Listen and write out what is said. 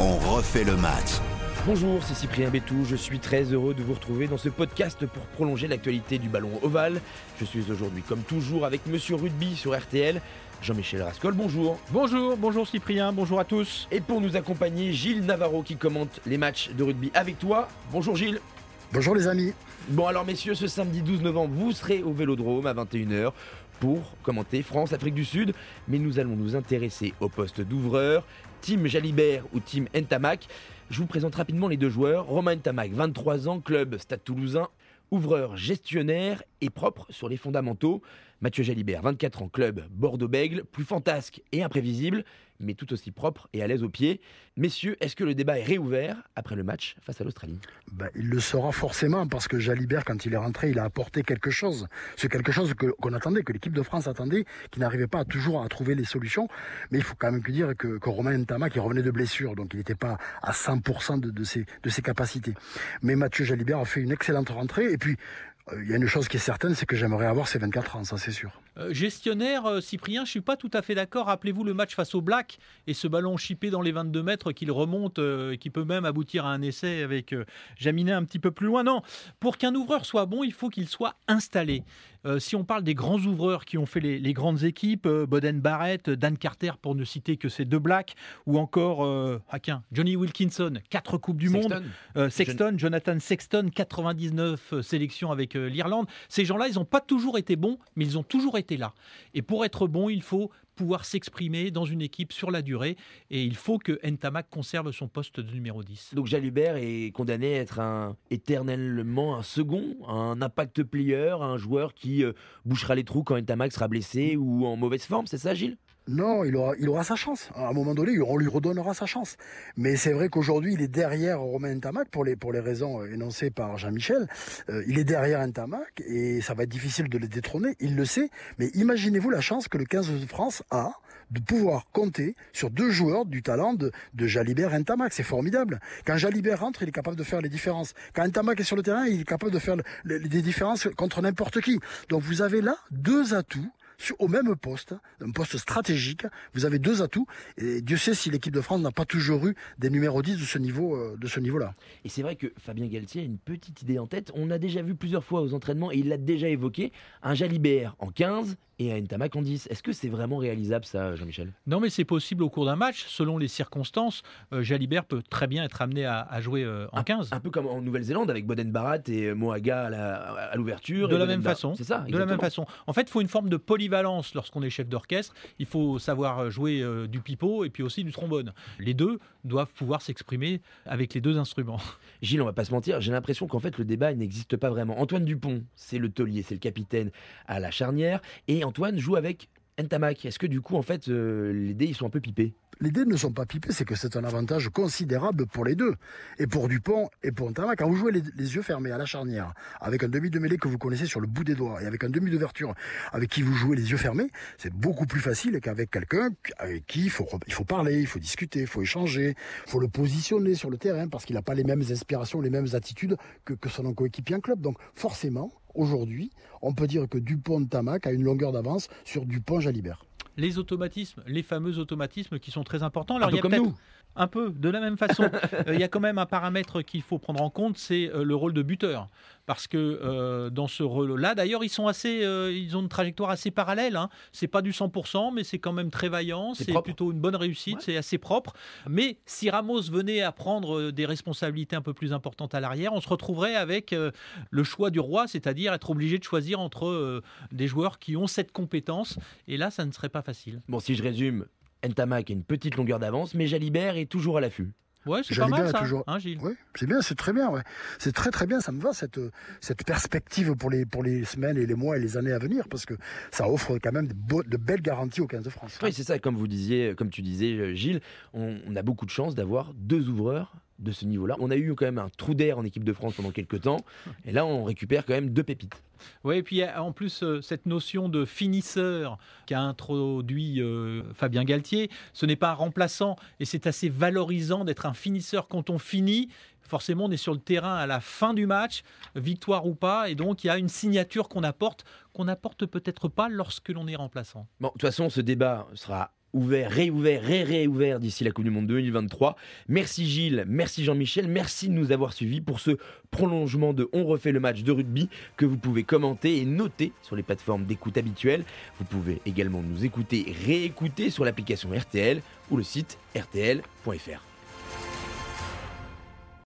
on refait le match. Bonjour, c'est Cyprien Bétou. Je suis très heureux de vous retrouver dans ce podcast pour prolonger l'actualité du ballon ovale. Je suis aujourd'hui, comme toujours, avec Monsieur Rugby sur RTL. Jean-Michel Rascol, bonjour. Bonjour, bonjour Cyprien, bonjour à tous. Et pour nous accompagner, Gilles Navarro qui commente les matchs de rugby avec toi. Bonjour Gilles. Bonjour les amis. Bon alors messieurs, ce samedi 12 novembre, vous serez au Vélodrome à 21h pour commenter France-Afrique du Sud. Mais nous allons nous intéresser au poste d'ouvreur, Team Jalibert ou Team Ntamak. Je vous présente rapidement les deux joueurs. Romain Ntamak, 23 ans, club Stade Toulousain, ouvreur gestionnaire et propre sur les fondamentaux. Mathieu Jalibert, 24 ans, club Bordeaux-Bègle, plus fantasque et imprévisible, mais tout aussi propre et à l'aise aux pieds. Messieurs, est-ce que le débat est réouvert après le match face à l'Australie? Bah, Il le sera forcément, parce que Jalibert, quand il est rentré, il a apporté quelque chose. C'est quelque chose qu'on attendait, que l'équipe de France attendait, qui n'arrivait pas toujours à trouver les solutions. Mais il faut quand même dire que, que Romain Ntama, qui revenait de blessure, donc il n'était pas à 100% de, de, ses, de ses capacités. Mais Mathieu Jalibert a fait une excellente rentrée, et puis il y a une chose qui est certaine, c'est que j'aimerais avoir ces 24 ans, ça c'est sûr. Euh, gestionnaire, euh, Cyprien, je suis pas tout à fait d'accord. Rappelez-vous le match face au Black et ce ballon chippé dans les 22 mètres qu'il remonte euh, et qui peut même aboutir à un essai avec Jaminet un petit peu plus loin. Non, pour qu'un ouvreur soit bon, il faut qu'il soit installé. Si on parle des grands ouvreurs qui ont fait les, grandes équipes, Boden Barrett, Dan Carter pour ne citer que ces deux Blacks, ou encore ah, Johnny Wilkinson, quatre coupes du monde, Sexton, Jonathan Sexton, 99 sélections avec l'Irlande. Ces gens-là, ils n'ont pas toujours été bons, mais ils ont toujours été là. Et pour être bon, il faut pouvoir s'exprimer dans une équipe sur la durée. Et il faut que Ntamak conserve son poste de numéro 10. Donc Jalubert est condamné à être un, éternellement un second, un impact player, un joueur qui euh, bouchera les trous quand Ntamak sera blessé ou en mauvaise forme, c'est ça Gilles? Non, il aura, il aura sa chance. À un moment donné, on lui redonnera sa chance. Mais c'est vrai qu'aujourd'hui, il est derrière Romain Ntamak pour les, pour les raisons énoncées par Jean-Michel. Euh, il est derrière Ntamak et ça va être difficile de le détrôner. Il le sait. Mais imaginez-vous la chance que le 15 de France a de pouvoir compter sur deux joueurs du talent de, de Jalibert et Ntamak. C'est formidable. Quand Jalibert rentre, il est capable de faire les différences. Quand Ntamak est sur le terrain, il est capable de faire les différences contre n'importe qui. Donc vous avez là deux atouts au même poste, un poste stratégique, vous avez deux atouts. Et Dieu sait si l'équipe de France n'a pas toujours eu des numéros 10 de ce niveau, euh, de ce niveau-là. Et c'est vrai que Fabien Galtier a une petite idée en tête. On a déjà vu plusieurs fois aux entraînements et il l'a déjà évoqué. Un Jalibert en 15 et un Ntamak en 10. Est-ce que c'est vraiment réalisable ça, Jean-Michel? Non, mais c'est possible au cours d'un match, selon les circonstances. Euh, Jalibert peut très bien être amené à, jouer euh, en 15. Un peu comme en Nouvelle-Zélande avec Boden Barat et Moaga à l'ouverture. De la même façon. C'est ça. De la même façon. En fait, il faut une forme de polyvalence lorsqu'on est chef d'orchestre. Il faut savoir jouer euh, du pipeau et puis aussi du trombone. Les deux doivent pouvoir s'exprimer avec les deux instruments. Gilles, on va pas se mentir, j'ai l'impression qu'en fait le débat n'existe pas vraiment. Antoine Dupont, c'est le taulier, c'est le capitaine à la charnière, et Antoine joue avec Ntamak. Est-ce que du coup, en fait, euh, les dés, sont un peu pipés? Les dés ne sont pas pipés, c'est que c'est un avantage considérable pour les deux. Et pour Dupont et pour Ntamak. Quand vous jouez les, yeux fermés à la charnière, avec un demi de mêlée que vous connaissez sur le bout des doigts, et avec un demi d'ouverture avec qui vous jouez les yeux fermés, c'est beaucoup plus facile qu'avec quelqu'un avec qui il faut, il faut parler, il faut discuter, il faut échanger, il faut le positionner sur le terrain, parce qu'il n'a pas les mêmes inspirations, les mêmes attitudes que, que son coéquipier en club. Donc forcément, aujourd'hui, on peut dire que Dupont-Tamac a une longueur d'avance sur Dupont-Jalibert. Les automatismes, les fameux automatismes qui sont très importants. Alors, un peu comme nous. Un peu, de la même façon. Euh, il y a quand même un paramètre qu'il faut prendre en compte, c'est euh, le rôle de buteur parce que euh, dans ce rôle-là, d'ailleurs, ils sont assez, ils ont une trajectoire assez parallèle. Hein. C'est pas du 100%, mais c'est quand même très vaillant. C'est plutôt une bonne réussite. C'est assez propre. Mais si Ramos venait à prendre des responsabilités un peu plus importantes à l'arrière, on se retrouverait avec le choix du roi, c'est-à-dire être obligé de choisir entre des joueurs qui ont cette compétence. Et là, ça ne serait pas facile. Bon, si je résume, Ntamak a une petite longueur d'avance, mais Jalibert est toujours à l'affût. Ouais, c'est pas mal ça, toujours... Hein, Gilles c'est bien, c'est très bien. Ouais. C'est très très bien, ça me va cette cette perspective pour les pour les semaines et les mois et les années à venir parce que ça offre quand même de, de belles garanties au 15 de France. Oui, c'est ça. Comme vous disiez, comme tu disais, Gilles, on, on a beaucoup de chance d'avoir deux ouvreurs de ce niveau-là. On a eu quand même un trou d'air en équipe de France pendant quelques temps, et là on récupère quand même deux pépites. Oui, et puis en plus euh, cette notion de finisseur qu'a introduit euh, Fabien Galtier, ce n'est pas un remplaçant, et c'est assez valorisant d'être un finisseur quand on finit. Forcément, on est sur le terrain à la fin du match, victoire ou pas, et donc il y a une signature qu'on apporte, qu'on n'apporte peut-être pas lorsque l'on est remplaçant. Bon, de toute façon, ce débat sera ouvert, réouvert, ré-réouvert d'ici la Coupe du Monde 2023. Merci Gilles, merci Jean-Michel, merci de nous avoir suivis pour ce prolongement de On refait le match de rugby que vous pouvez commenter et noter sur les plateformes d'écoute habituelles. Vous pouvez également nous écouter, réécouter sur l'application RTL ou le site rtl.fr.